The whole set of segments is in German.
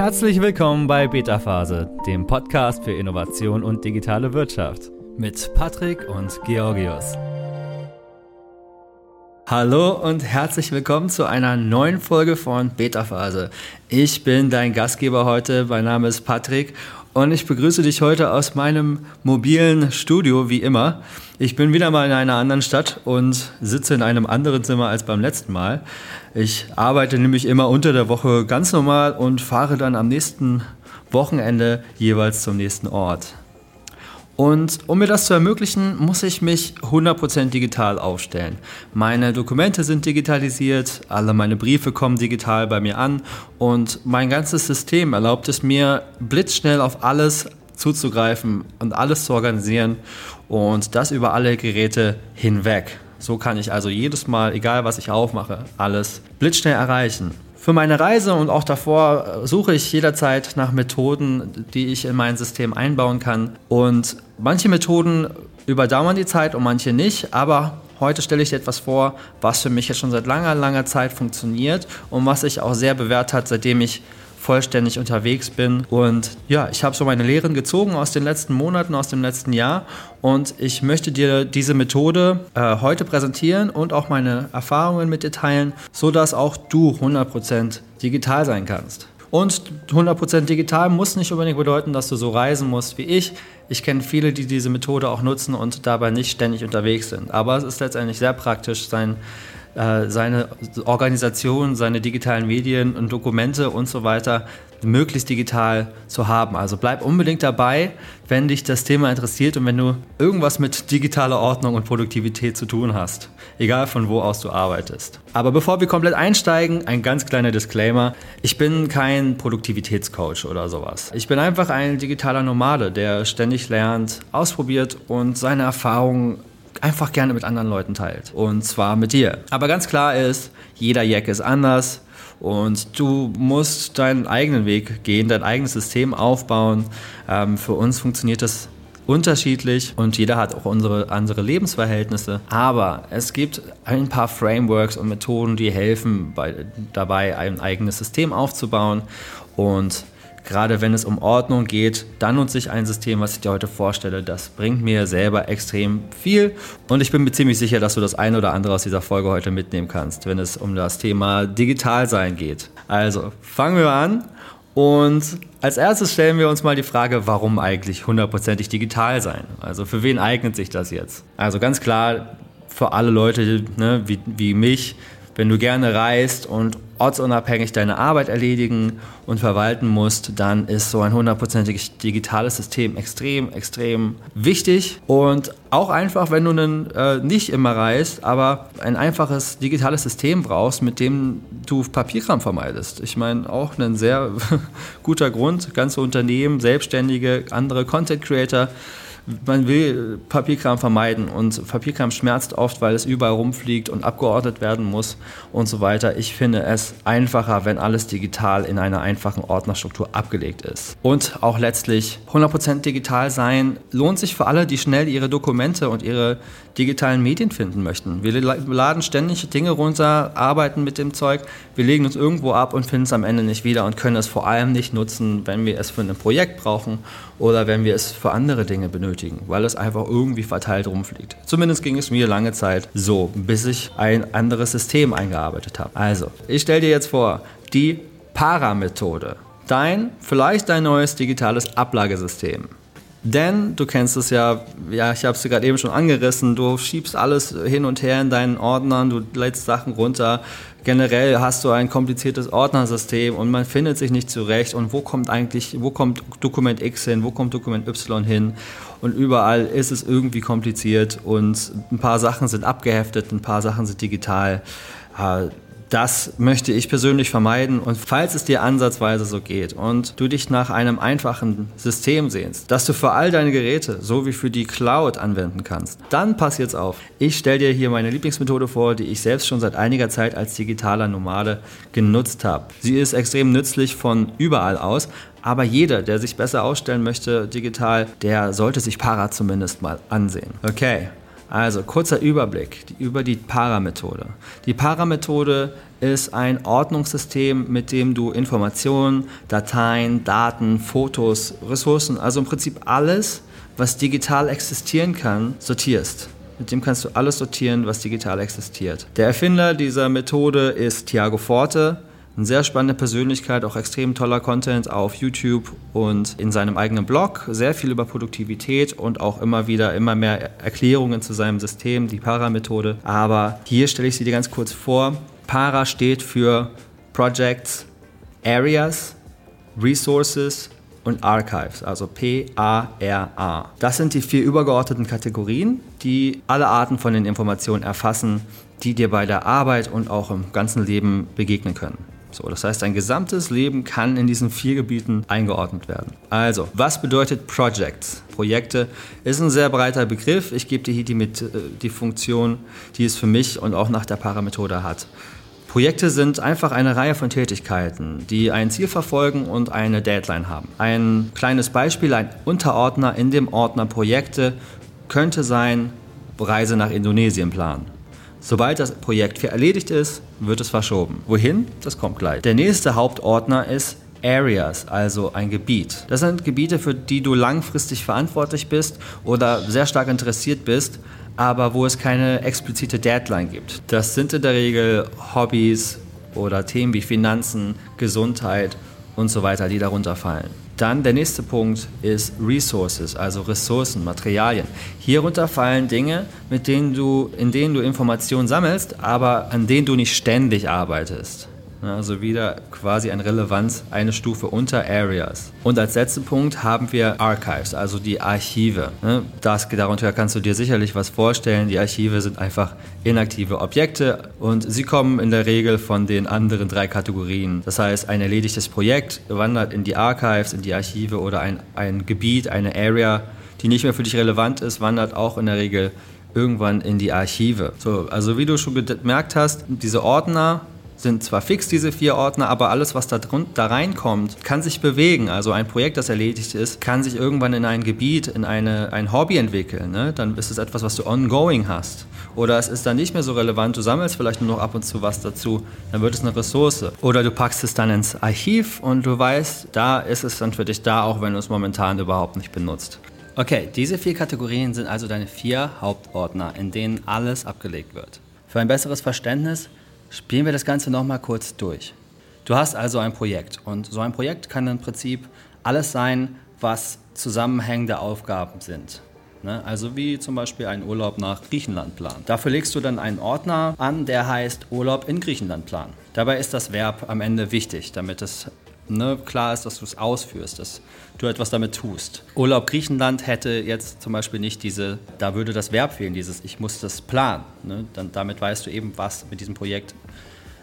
Herzlich willkommen bei Beta Phase, dem Podcast für Innovation und digitale Wirtschaft mit Patrick und Georgios. Hallo und herzlich willkommen zu einer neuen Folge von Beta Phase. Ich bin dein Gastgeber heute, mein Name ist Patrick und ich begrüße dich heute aus meinem mobilen Studio wie immer. Ich bin wieder mal in einer anderen Stadt und sitze in einem anderen Zimmer als beim letzten Mal. Ich arbeite nämlich immer unter der Woche ganz normal und fahre dann am nächsten Wochenende jeweils zum nächsten Ort. Und um mir das zu ermöglichen, muss ich mich 100% digital aufstellen. Meine Dokumente sind digitalisiert, alle meine Briefe kommen digital bei mir an und mein ganzes System erlaubt es mir, blitzschnell auf alles zuzugreifen und alles zu organisieren und das über alle Geräte hinweg. So kann ich also jedes Mal, egal was ich aufmache, alles blitzschnell erreichen. Für meine Reise und auch davor suche ich jederzeit nach Methoden, die ich in mein System einbauen kann. Und manche Methoden überdauern die Zeit und manche nicht, aber heute stelle ich dir etwas vor, was für mich jetzt schon seit langer, langer Zeit funktioniert und was sich auch sehr bewährt hat, seitdem ich vollständig unterwegs bin. Und ja, ich habe so meine Lehren gezogen aus den letzten Monaten, aus dem letzten Jahr. Und ich möchte dir diese Methode äh, heute präsentieren und auch meine Erfahrungen mit dir teilen, sodass auch du 100% digital sein kannst. Und 100% digital muss nicht unbedingt bedeuten, dass du so reisen musst wie ich. Ich kenne viele, die diese Methode auch nutzen und dabei nicht ständig unterwegs sind. Aber es ist letztendlich sehr praktisch, sein seine Organisation, seine digitalen Medien und Dokumente und so weiter möglichst digital zu haben. Also bleib unbedingt dabei, wenn dich das Thema interessiert und wenn du irgendwas mit digitaler Ordnung und Produktivität zu tun hast, egal von wo aus du arbeitest. Aber bevor wir komplett einsteigen, ein ganz kleiner Disclaimer. Ich bin kein Produktivitätscoach oder sowas. Ich bin einfach ein digitaler Nomade, der ständig lernt, ausprobiert und seine Erfahrungen einfach gerne mit anderen Leuten teilt. Und zwar mit dir. Aber ganz klar ist, jeder Jack ist anders. Und du musst deinen eigenen Weg gehen, dein eigenes System aufbauen. Ähm, für uns funktioniert das unterschiedlich und jeder hat auch unsere andere Lebensverhältnisse. Aber es gibt ein paar Frameworks und Methoden, die helfen bei, dabei, ein eigenes System aufzubauen. Und Gerade wenn es um Ordnung geht, dann nutze ich ein System, was ich dir heute vorstelle. Das bringt mir selber extrem viel und ich bin mir ziemlich sicher, dass du das eine oder andere aus dieser Folge heute mitnehmen kannst, wenn es um das Thema Digitalsein geht. Also fangen wir an und als erstes stellen wir uns mal die Frage, warum eigentlich hundertprozentig digital sein? Also für wen eignet sich das jetzt? Also ganz klar für alle Leute ne, wie, wie mich, wenn du gerne reist und ortsunabhängig deine Arbeit erledigen und verwalten musst, dann ist so ein hundertprozentig digitales System extrem, extrem wichtig und auch einfach, wenn du einen, äh, nicht immer reist, aber ein einfaches digitales System brauchst, mit dem du Papierkram vermeidest. Ich meine, auch ein sehr guter Grund, ganze Unternehmen, Selbstständige, andere Content Creator, man will Papierkram vermeiden und Papierkram schmerzt oft, weil es überall rumfliegt und abgeordnet werden muss und so weiter. Ich finde es einfacher, wenn alles digital in einer einfachen Ordnerstruktur abgelegt ist. Und auch letztlich 100% digital sein lohnt sich für alle, die schnell ihre Dokumente und ihre digitalen Medien finden möchten. Wir laden ständig Dinge runter, arbeiten mit dem Zeug, wir legen uns irgendwo ab und finden es am Ende nicht wieder und können es vor allem nicht nutzen, wenn wir es für ein Projekt brauchen oder wenn wir es für andere Dinge benötigen, weil es einfach irgendwie verteilt rumfliegt. Zumindest ging es mir lange Zeit so, bis ich ein anderes System eingearbeitet habe. Also, ich stelle dir jetzt vor, die Para-Methode. Dein, vielleicht dein neues digitales Ablagesystem. Denn du kennst es ja, ja, ich habe es dir gerade eben schon angerissen, du schiebst alles hin und her in deinen Ordnern, du lädst Sachen runter. Generell hast du ein kompliziertes Ordnersystem und man findet sich nicht zurecht. Und wo kommt eigentlich, wo kommt Dokument X hin, wo kommt Dokument Y hin? Und überall ist es irgendwie kompliziert und ein paar Sachen sind abgeheftet, ein paar Sachen sind digital. Das möchte ich persönlich vermeiden und falls es dir ansatzweise so geht und du dich nach einem einfachen System sehnst, das du für all deine Geräte so wie für die Cloud anwenden kannst, dann pass jetzt auf. Ich stelle dir hier meine Lieblingsmethode vor, die ich selbst schon seit einiger Zeit als digitaler Nomade genutzt habe. Sie ist extrem nützlich von überall aus, aber jeder, der sich besser ausstellen möchte digital, der sollte sich Para zumindest mal ansehen. Okay, Also kurzer Überblick über die Paramethode. Die Paramethode ist ein Ordnungssystem, mit dem du Informationen, Dateien, Daten, Fotos, Ressourcen, also im Prinzip alles, was digital existieren kann, sortierst. Mit dem kannst du alles sortieren, was digital existiert. Der Erfinder dieser Methode ist Thiago Forte. Eine sehr spannende Persönlichkeit, auch extrem toller Content auf YouTube und in seinem eigenen Blog. Sehr viel über Produktivität und auch immer wieder immer mehr Erklärungen zu seinem System, die Para-Methode. Aber hier stelle ich sie dir ganz kurz vor. Para steht für Projects, Areas, Resources und Archives, also P-A-R-A. Das sind die vier übergeordneten Kategorien, die alle Arten von den Informationen erfassen, die dir bei der Arbeit und auch im ganzen Leben begegnen können. So, das heißt, dein gesamtes Leben kann in diesen vier Gebieten eingeordnet werden. Also, was bedeutet Projects? Projekte ist ein sehr breiter Begriff. Ich gebe dir hier die, mit, äh, die Funktion, die es für mich und auch nach der Paramethode hat. Projekte sind einfach eine Reihe von Tätigkeiten, die ein Ziel verfolgen und eine Deadline haben. Ein kleines Beispiel, ein Unterordner in dem Ordner Projekte könnte sein Reise nach Indonesien planen. Sobald das Projekt erledigt ist, wird es verschoben. Wohin? Das kommt gleich. Der nächste Hauptordner ist Areas, also ein Gebiet. Das sind Gebiete, für die du langfristig verantwortlich bist oder sehr stark interessiert bist, aber wo es keine explizite Deadline gibt. Das sind in der Regel Hobbys oder Themen wie Finanzen, Gesundheit und so weiter, die darunter fallen. Dann der nächste Punkt ist Resources, also Ressourcen, Materialien. Hierunter fallen Dinge, mit denen du, in denen du Informationen sammelst, aber an denen du nicht ständig arbeitest. Also wieder quasi ein Relevanz, eine Stufe unter Areas. Und als letzten Punkt haben wir Archives, also die Archive. Das, darunter kannst du dir sicherlich was vorstellen. Die Archive sind einfach inaktive Objekte und sie kommen in der Regel von den anderen drei Kategorien. Das heißt, ein erledigtes Projekt wandert in die Archives, in die Archive oder ein, ein Gebiet, eine Area, die nicht mehr für dich relevant ist, wandert auch in der Regel irgendwann in die Archive. So, also wie du schon gemerkt hast, diese Ordner sind zwar fix, diese vier Ordner, aber alles, was da, drun da reinkommt, kann sich bewegen. Also ein Projekt, das erledigt ist, kann sich irgendwann in ein Gebiet, in eine, ein Hobby entwickeln. Ne? Dann ist es etwas, was du ongoing hast. Oder es ist dann nicht mehr so relevant, du sammelst vielleicht nur noch ab und zu was dazu, dann wird es eine Ressource. Oder du packst es dann ins Archiv und du weißt, da ist es dann für dich da, auch wenn du es momentan überhaupt nicht benutzt. Okay, diese vier Kategorien sind also deine vier Hauptordner, in denen alles abgelegt wird. Für ein besseres Verständnis Spielen wir das Ganze nochmal kurz durch. Du hast also ein Projekt und so ein Projekt kann im Prinzip alles sein, was zusammenhängende Aufgaben sind. Ne? Also wie zum Beispiel ein Urlaub nach Griechenland planen. Dafür legst du dann einen Ordner an, der heißt Urlaub in Griechenland planen. Dabei ist das Verb am Ende wichtig, damit es ne, klar ist, dass du es ausführst, dass du etwas damit tust. Urlaub Griechenland hätte jetzt zum Beispiel nicht diese, da würde das Verb fehlen, dieses ich muss das planen. Ne? Dann, damit weißt du eben, was mit diesem Projekt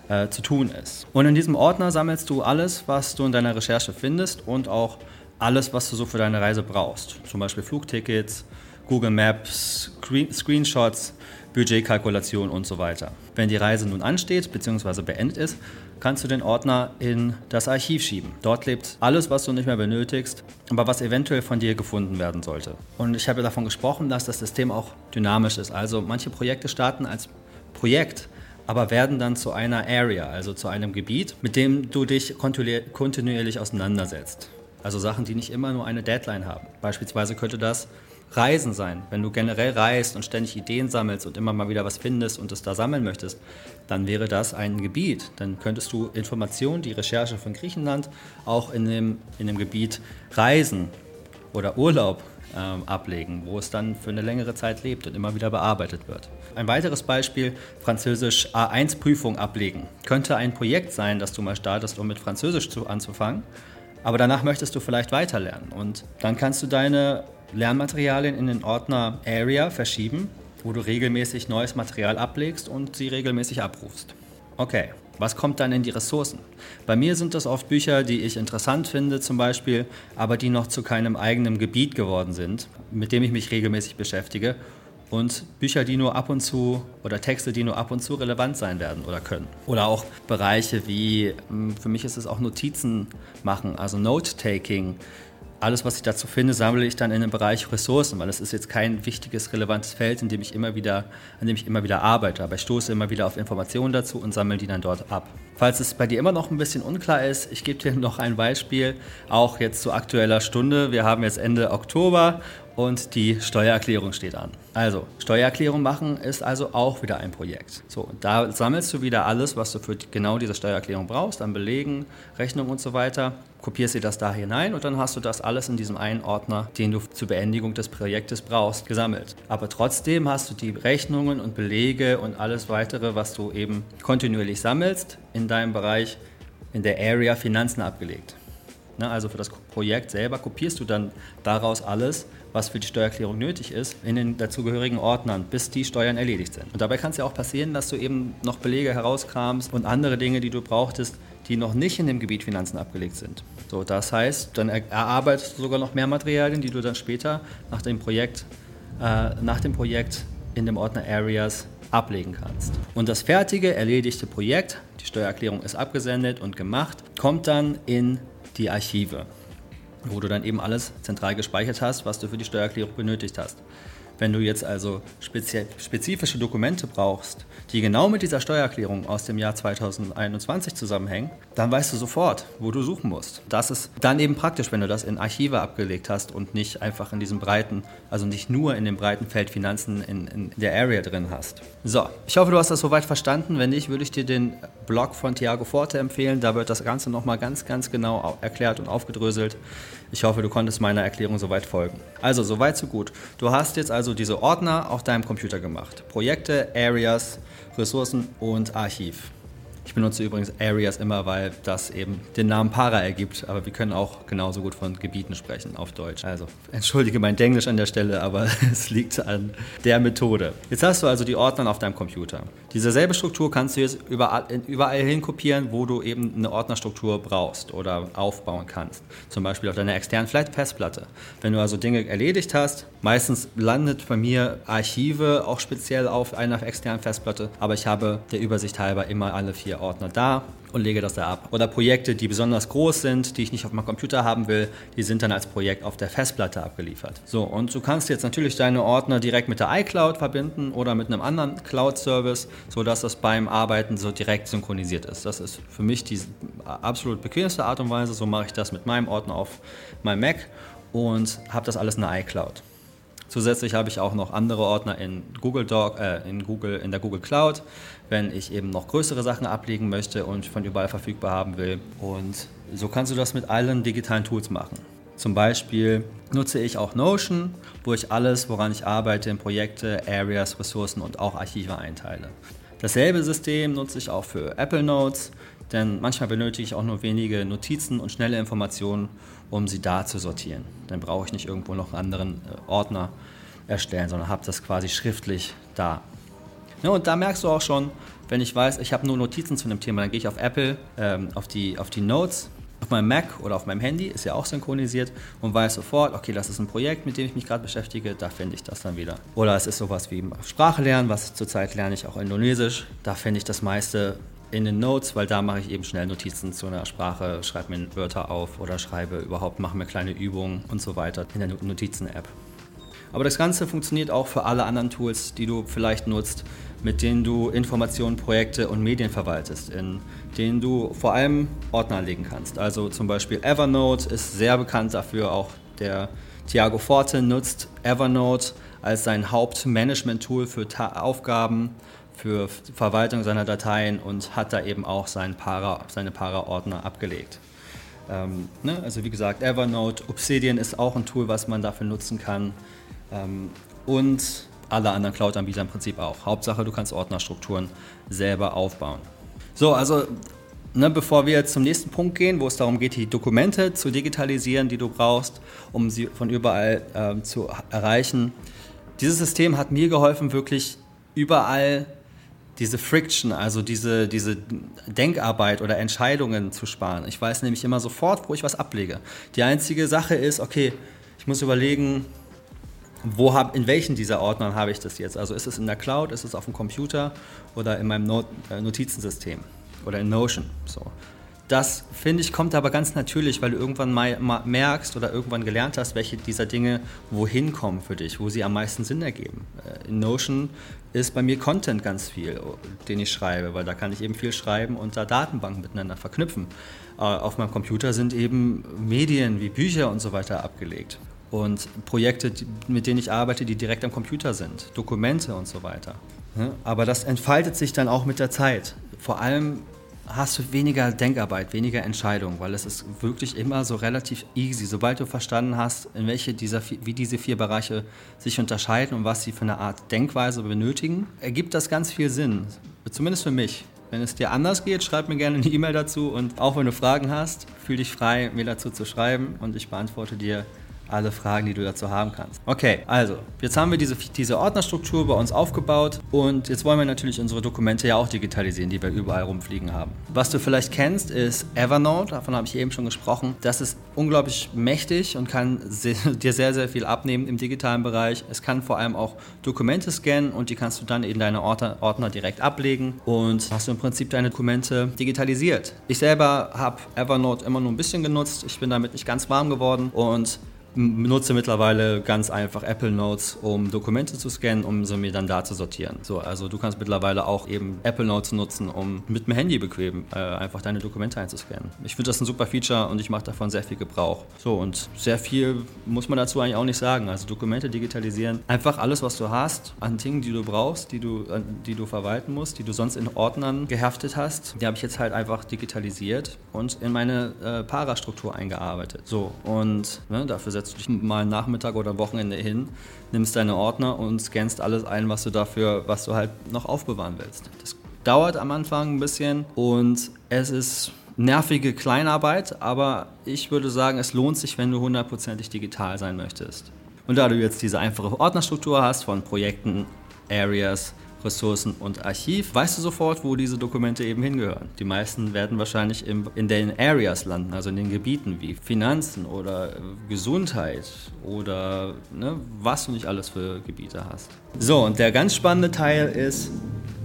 äh, zu tun ist. Und in diesem Ordner sammelst du alles, was du in deiner Recherche findest und auch alles, was du so für deine Reise brauchst. Zum Beispiel Flugtickets, Google Maps, Screenshots, Budgetkalkulation und so weiter. Wenn die Reise nun ansteht bzw. beendet ist, kannst du den Ordner in das Archiv schieben. Dort lebt alles, was du nicht mehr benötigst, aber was eventuell von dir gefunden werden sollte. Und ich habe davon gesprochen, dass das System auch dynamisch ist. Also manche Projekte starten als Projekt, aber werden dann zu einer Area, also zu einem Gebiet, mit dem du dich kontinuierlich auseinandersetzt. Also Sachen, die nicht immer nur eine Deadline haben. Beispielsweise könnte das Reisen sein. Wenn du generell reist und ständig Ideen sammelst und immer mal wieder was findest und es da sammeln möchtest, dann wäre das ein Gebiet. Dann könntest du Informationen, die Recherche von Griechenland, auch in dem, in dem Gebiet Reisen oder Urlaub ähm, ablegen, wo es dann für eine längere Zeit lebt und immer wieder bearbeitet wird. Ein weiteres Beispiel, Französisch A1-Prüfung ablegen. Könnte ein Projekt sein, das du mal startest, um mit Französisch zu, anzufangen, aber danach möchtest du vielleicht weiterlernen und dann kannst du deine Lernmaterialien in den Ordner Area verschieben, wo du regelmäßig neues Material ablegst und sie regelmäßig abrufst. Okay, was kommt dann in die Ressourcen? Bei mir sind das oft Bücher, die ich interessant finde zum Beispiel, aber die noch zu keinem eigenen Gebiet geworden sind, mit dem ich mich regelmäßig beschäftige. Und Bücher, die nur ab und zu oder Texte, die nur ab und zu relevant sein werden oder können. Oder auch Bereiche wie, hm, für mich ist es auch Notizen machen, also Note-Taking, alles, was ich dazu finde, sammle ich dann in den Bereich Ressourcen, weil das ist jetzt kein wichtiges, relevantes Feld, in dem ich immer wieder, an dem ich immer wieder arbeite. Aber ich stoße immer wieder auf Informationen dazu und sammle die dann dort ab. Falls es bei dir immer noch ein bisschen unklar ist, ich gebe dir noch ein Beispiel, auch jetzt zu aktueller Stunde. Wir haben jetzt Ende Oktober und die Steuererklärung steht an. Also, Steuererklärung machen ist also auch wieder ein Projekt. So, da sammelst du wieder alles, was du für genau diese Steuererklärung brauchst, an Belegen, Rechnungen und so weiter, kopierst dir das da hinein und dann hast du das alles in diesem einen Ordner, den du zur Beendigung des Projektes brauchst, gesammelt. Aber trotzdem hast du die Rechnungen und Belege und alles weitere, was du eben kontinuierlich sammelst, in deinem Bereich in der Area Finanzen abgelegt. Na, also für das Projekt selber kopierst du dann daraus alles, was für die Steuererklärung nötig ist, in den dazugehörigen Ordnern, bis die Steuern erledigt sind. Und dabei kann es ja auch passieren, dass du eben noch Belege herauskramst und andere Dinge, die du brauchtest, die noch nicht in dem Gebiet Finanzen abgelegt sind. So, das heißt, dann erarbeitest du sogar noch mehr Materialien, die du dann später nach dem Projekt, äh, nach dem Projekt in dem Ordner Areas ablegen kannst. Und das fertige, erledigte Projekt, die Steuererklärung ist abgesendet und gemacht, kommt dann in die Archive wo du dann eben alles zentral gespeichert hast, was du für die Steuererklärung benötigt hast. Wenn du jetzt also spezifische Dokumente brauchst, die genau mit dieser Steuererklärung aus dem Jahr 2021 zusammenhängen, dann weißt du sofort, wo du suchen musst. Das ist dann eben praktisch, wenn du das in Archive abgelegt hast und nicht einfach in diesem breiten, also nicht nur in dem breiten Feld Finanzen in, in der Area drin hast. So, ich hoffe, du hast das soweit verstanden. Wenn nicht, würde ich dir den Blog von Thiago Forte empfehlen. Da wird das Ganze nochmal ganz, ganz genau erklärt und aufgedröselt. Ich hoffe, du konntest meiner Erklärung soweit folgen. Also, soweit, so gut. Du hast jetzt also diese Ordner auf deinem Computer gemacht. Projekte, Areas, Ressourcen und Archiv. Ich benutze übrigens Areas immer, weil das eben den Namen Para ergibt, aber wir können auch genauso gut von Gebieten sprechen auf Deutsch. Also entschuldige mein Englisch an der Stelle, aber es liegt an der Methode. Jetzt hast du also die Ordner auf deinem Computer. Diese selbe Struktur kannst du jetzt überall, überall hin kopieren, wo du eben eine Ordnerstruktur brauchst oder aufbauen kannst. Zum Beispiel auf deiner externen Festplatte. Wenn du also Dinge erledigt hast, meistens landet bei mir Archive auch speziell auf einer externen Festplatte, aber ich habe der Übersicht halber immer alle vier Ordner da und lege das da ab. Oder Projekte, die besonders groß sind, die ich nicht auf meinem Computer haben will, die sind dann als Projekt auf der Festplatte abgeliefert. So, und du kannst jetzt natürlich deine Ordner direkt mit der iCloud verbinden oder mit einem anderen Cloud-Service, sodass das beim Arbeiten so direkt synchronisiert ist. Das ist für mich die absolut bequemste Art und Weise. So mache ich das mit meinem Ordner auf meinem Mac und habe das alles in der iCloud. Zusätzlich habe ich auch noch andere Ordner in Google Doc, äh, in Google, in der Google Cloud, wenn ich eben noch größere Sachen ablegen möchte und von überall verfügbar haben will. Und so kannst du das mit allen digitalen Tools machen. Zum Beispiel nutze ich auch Notion, wo ich alles, woran ich arbeite, in Projekte, Areas, Ressourcen und auch Archive einteile. Dasselbe System nutze ich auch für Apple Notes, denn manchmal benötige ich auch nur wenige Notizen und schnelle Informationen, um sie da zu sortieren. Dann brauche ich nicht irgendwo noch einen anderen äh, Ordner erstellen, sondern habe das quasi schriftlich da. Ja, und da merkst du auch schon, wenn ich weiß, ich habe nur Notizen zu einem Thema, dann gehe ich auf Apple, ähm, auf, die, auf die Notes, auf meinem Mac oder auf meinem Handy, ist ja auch synchronisiert und weiß sofort, okay, das ist ein Projekt, mit dem ich mich gerade beschäftige, da finde ich das dann wieder. Oder es ist sowas wie Sprache lernen, was zurzeit lerne ich auch Indonesisch, da finde ich das meiste in den Notes, weil da mache ich eben schnell Notizen zu einer Sprache, schreibe mir Wörter auf oder schreibe überhaupt, mache mir kleine Übungen und so weiter in der Notizen-App. Aber das Ganze funktioniert auch für alle anderen Tools, die du vielleicht nutzt, mit denen du Informationen, Projekte und Medien verwaltest, in denen du vor allem Ordner anlegen kannst. Also zum Beispiel Evernote ist sehr bekannt dafür, auch der Thiago Forte nutzt Evernote als sein Hauptmanagement-Tool für Ta Aufgaben, für Verwaltung seiner Dateien und hat da eben auch Para, seine Para-Ordner abgelegt. Ähm, ne? Also wie gesagt, Evernote, Obsidian ist auch ein Tool, was man dafür nutzen kann. Ähm, und alle anderen Cloud-Anbieter im Prinzip auch. Hauptsache, du kannst Ordnerstrukturen selber aufbauen. So, also ne, bevor wir jetzt zum nächsten Punkt gehen, wo es darum geht, die Dokumente zu digitalisieren, die du brauchst, um sie von überall äh, zu erreichen. Dieses System hat mir geholfen, wirklich überall diese Friction, also diese, diese Denkarbeit oder Entscheidungen zu sparen. Ich weiß nämlich immer sofort, wo ich was ablege. Die einzige Sache ist, okay, ich muss überlegen, wo hab, in welchen dieser Ordnern habe ich das jetzt? Also ist es in der Cloud, ist es auf dem Computer oder in meinem Not äh, Notizensystem oder in Notion? So. Das finde ich kommt aber ganz natürlich, weil du irgendwann mal, merkst oder irgendwann gelernt hast, welche dieser Dinge wohin kommen für dich, wo sie am meisten Sinn ergeben. Äh, in Notion ist bei mir Content ganz viel, den ich schreibe, weil da kann ich eben viel schreiben und da Datenbanken miteinander verknüpfen. Äh, auf meinem Computer sind eben Medien wie Bücher und so weiter abgelegt und Projekte, mit denen ich arbeite, die direkt am Computer sind, Dokumente und so weiter. Aber das entfaltet sich dann auch mit der Zeit. Vor allem hast du weniger Denkarbeit, weniger Entscheidung, weil es ist wirklich immer so relativ easy. Sobald du verstanden hast, in welche dieser, wie diese vier Bereiche sich unterscheiden und was sie für eine Art Denkweise benötigen, ergibt das ganz viel Sinn. Zumindest für mich. Wenn es dir anders geht, schreib mir gerne eine E-Mail dazu und auch wenn du Fragen hast, fühl dich frei, mir dazu zu schreiben und ich beantworte dir alle Fragen, die du dazu haben kannst. Okay, also, jetzt haben wir diese, diese Ordnerstruktur bei uns aufgebaut und jetzt wollen wir natürlich unsere Dokumente ja auch digitalisieren, die wir überall rumfliegen haben. Was du vielleicht kennst, ist Evernote, davon habe ich eben schon gesprochen. Das ist unglaublich mächtig und kann sehr, dir sehr, sehr viel abnehmen im digitalen Bereich. Es kann vor allem auch Dokumente scannen und die kannst du dann in deine Ordner, Ordner direkt ablegen und hast du im Prinzip deine Dokumente digitalisiert. Ich selber habe Evernote immer nur ein bisschen genutzt. Ich bin damit nicht ganz warm geworden und benutze mittlerweile ganz einfach Apple Notes, um Dokumente zu scannen, um sie mir dann da zu sortieren. So, also du kannst mittlerweile auch eben Apple Notes nutzen, um mit dem Handy bequem äh, einfach deine Dokumente einzuscannen. Ich finde das ein super Feature und ich mache davon sehr viel Gebrauch. So, und sehr viel muss man dazu eigentlich auch nicht sagen. Also Dokumente digitalisieren, einfach alles, was du hast, an Dingen, die du brauchst, die du, die du verwalten musst, die du sonst in Ordnern geheftet hast, die habe ich jetzt halt einfach digitalisiert und in meine äh, Parastruktur eingearbeitet. So, und ne, dafür setzt setzt dich mal einen Nachmittag oder Wochenende hin, nimmst deine Ordner und scannst alles ein, was du dafür, was du halt noch aufbewahren willst. Das dauert am Anfang ein bisschen und es ist nervige Kleinarbeit, aber ich würde sagen, es lohnt sich, wenn du hundertprozentig digital sein möchtest. Und da du jetzt diese einfache Ordnerstruktur hast von Projekten, Areas, Ressourcen und Archiv, weißt du sofort, wo diese Dokumente eben hingehören. Die meisten werden wahrscheinlich im, in den Areas landen, also in den Gebieten wie Finanzen oder Gesundheit oder ne, was du nicht alles für Gebiete hast. So, und der ganz spannende Teil ist,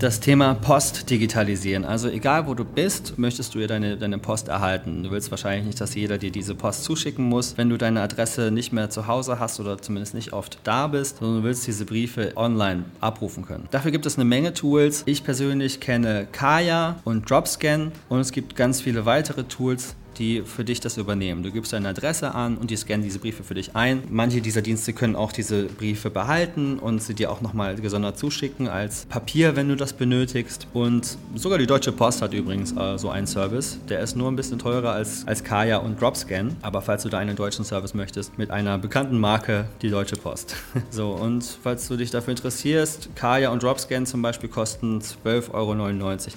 das Thema Post digitalisieren. Also egal wo du bist, möchtest du ja deine, deine Post erhalten. Du willst wahrscheinlich nicht, dass jeder dir diese Post zuschicken muss, wenn du deine Adresse nicht mehr zu Hause hast oder zumindest nicht oft da bist, sondern du willst diese Briefe online abrufen können. Dafür gibt es eine Menge Tools. Ich persönlich kenne Kaya und Dropscan und es gibt ganz viele weitere Tools, die für dich das übernehmen. Du gibst deine Adresse an und die scannen diese Briefe für dich ein. Manche dieser Dienste können auch diese Briefe behalten und sie dir auch nochmal gesondert zuschicken als Papier, wenn du das benötigst. Und sogar die Deutsche Post hat übrigens äh, so einen Service. Der ist nur ein bisschen teurer als, als Kaya und Dropscan. Aber falls du da einen deutschen Service möchtest, mit einer bekannten Marke, die Deutsche Post. so, und falls du dich dafür interessierst, Kaya und Dropscan zum Beispiel kosten 12,99 Euro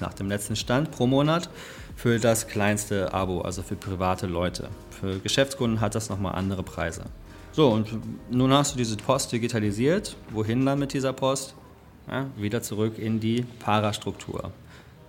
nach dem letzten Stand pro Monat für das kleinste Abo, also für private Leute. Für Geschäftskunden hat das nochmal andere Preise. So, und nun hast du diese Post digitalisiert. Wohin dann mit dieser Post? Ja, wieder zurück in die Parastruktur.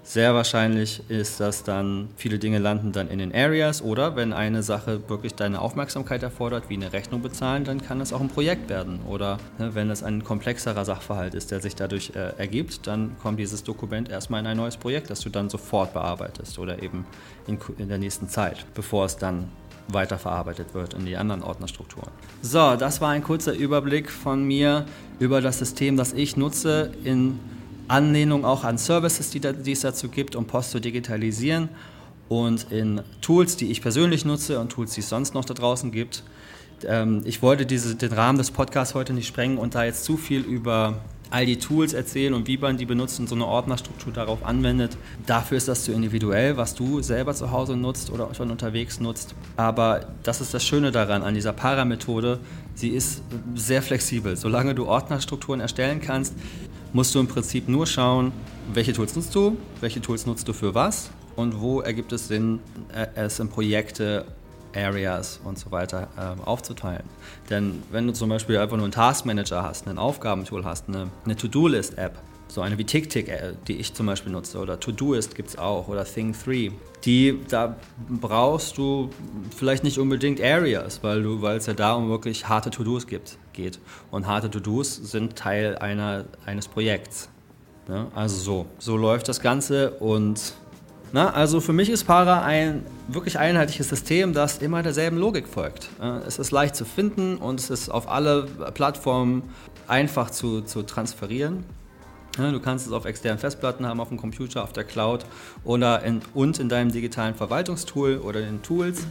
Sehr wahrscheinlich ist das dann, viele Dinge landen dann in den Areas oder wenn eine Sache wirklich deine Aufmerksamkeit erfordert, wie eine Rechnung bezahlen, dann kann es auch ein Projekt werden. Oder ne, wenn es ein komplexerer Sachverhalt ist, der sich dadurch äh, ergibt, dann kommt dieses Dokument erstmal in ein neues Projekt, das du dann sofort bearbeitest oder eben in, in der nächsten Zeit, bevor es dann weiterverarbeitet wird in die anderen Ordnerstrukturen. So, das war ein kurzer Überblick von mir über das System, das ich nutze in Anlehnung auch an Services, die, da, die es dazu gibt, um Post zu digitalisieren und in Tools, die ich persönlich nutze und Tools, die es sonst noch da draußen gibt. Ähm, ich wollte diese, den Rahmen des Podcasts heute nicht sprengen und da jetzt zu viel über all die Tools erzählen und wie man die benutzt und so eine Ordnerstruktur darauf anwendet. Dafür ist das zu individuell, was du selber zu Hause nutzt oder schon unterwegs nutzt. Aber das ist das Schöne daran, an dieser Paramethode. Sie ist sehr flexibel. Solange du Ordnerstrukturen erstellen kannst, musst du im Prinzip nur schauen, welche Tools nutzt du, welche Tools nutzt du für was und wo ergibt es Sinn, äh, es in Projekte, Areas und so weiter äh, aufzuteilen. Denn wenn du zum Beispiel einfach nur einen Taskmanager hast, ein Aufgabentool hast, eine, eine To-Do-List-App, so eine wie TickTick, äh, die ich zum Beispiel nutze, oder Todoist gibt es auch, oder Thing3. Die, da brauchst du vielleicht nicht unbedingt Areas, weil es ja da um wirklich harte To-Dos geht. Und harte To-Dos sind Teil einer, eines Projekts. Ja, also so, so läuft das Ganze und Na, also für mich ist Para ein wirklich einheitliches System, das immer derselben Logik folgt. Es ist leicht zu finden und es ist auf alle Plattformen einfach zu, zu transferieren. Du kannst es auf externen Festplatten haben, auf dem Computer, auf der Cloud oder in, und in deinem digitalen Verwaltungstool oder in Tools.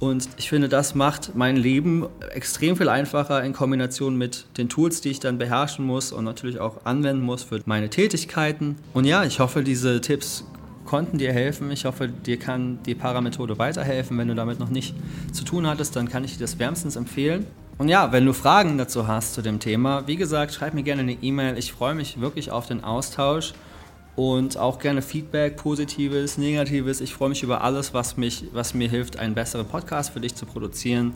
Und ich finde, das macht mein Leben extrem viel einfacher in Kombination mit den Tools, die ich dann beherrschen muss und natürlich auch anwenden muss für meine Tätigkeiten. Und ja, ich hoffe, diese Tipps konnten dir helfen. Ich hoffe, dir kann die Paramethode weiterhelfen. Wenn du damit noch nicht zu tun hattest, dann kann ich dir das wärmstens empfehlen. Und ja, wenn du Fragen dazu hast zu dem Thema, wie gesagt, schreib mir gerne eine E-Mail. Ich freue mich wirklich auf den Austausch und auch gerne Feedback, positives, negatives. Ich freue mich über alles, was, mich, was mir hilft, einen besseren Podcast für dich zu produzieren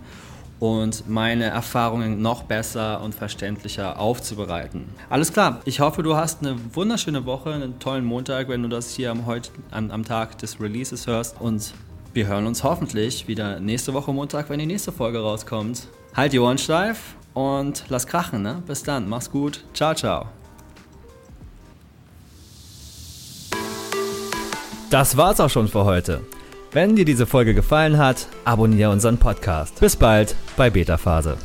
und meine Erfahrungen noch besser und verständlicher aufzubereiten. Alles klar, ich hoffe, du hast eine wunderschöne Woche, einen tollen Montag, wenn du das hier am, heut, am, am Tag des Releases hörst und wir hören uns hoffentlich wieder nächste Woche Montag, wenn die nächste Folge rauskommt. Halt die Ohren steif und lass krachen, ne? Bis dann, mach's gut. Ciao, ciao. Das war's auch schon für heute. Wenn dir diese Folge gefallen hat, abonniere unseren Podcast. Bis bald bei Beta Phase.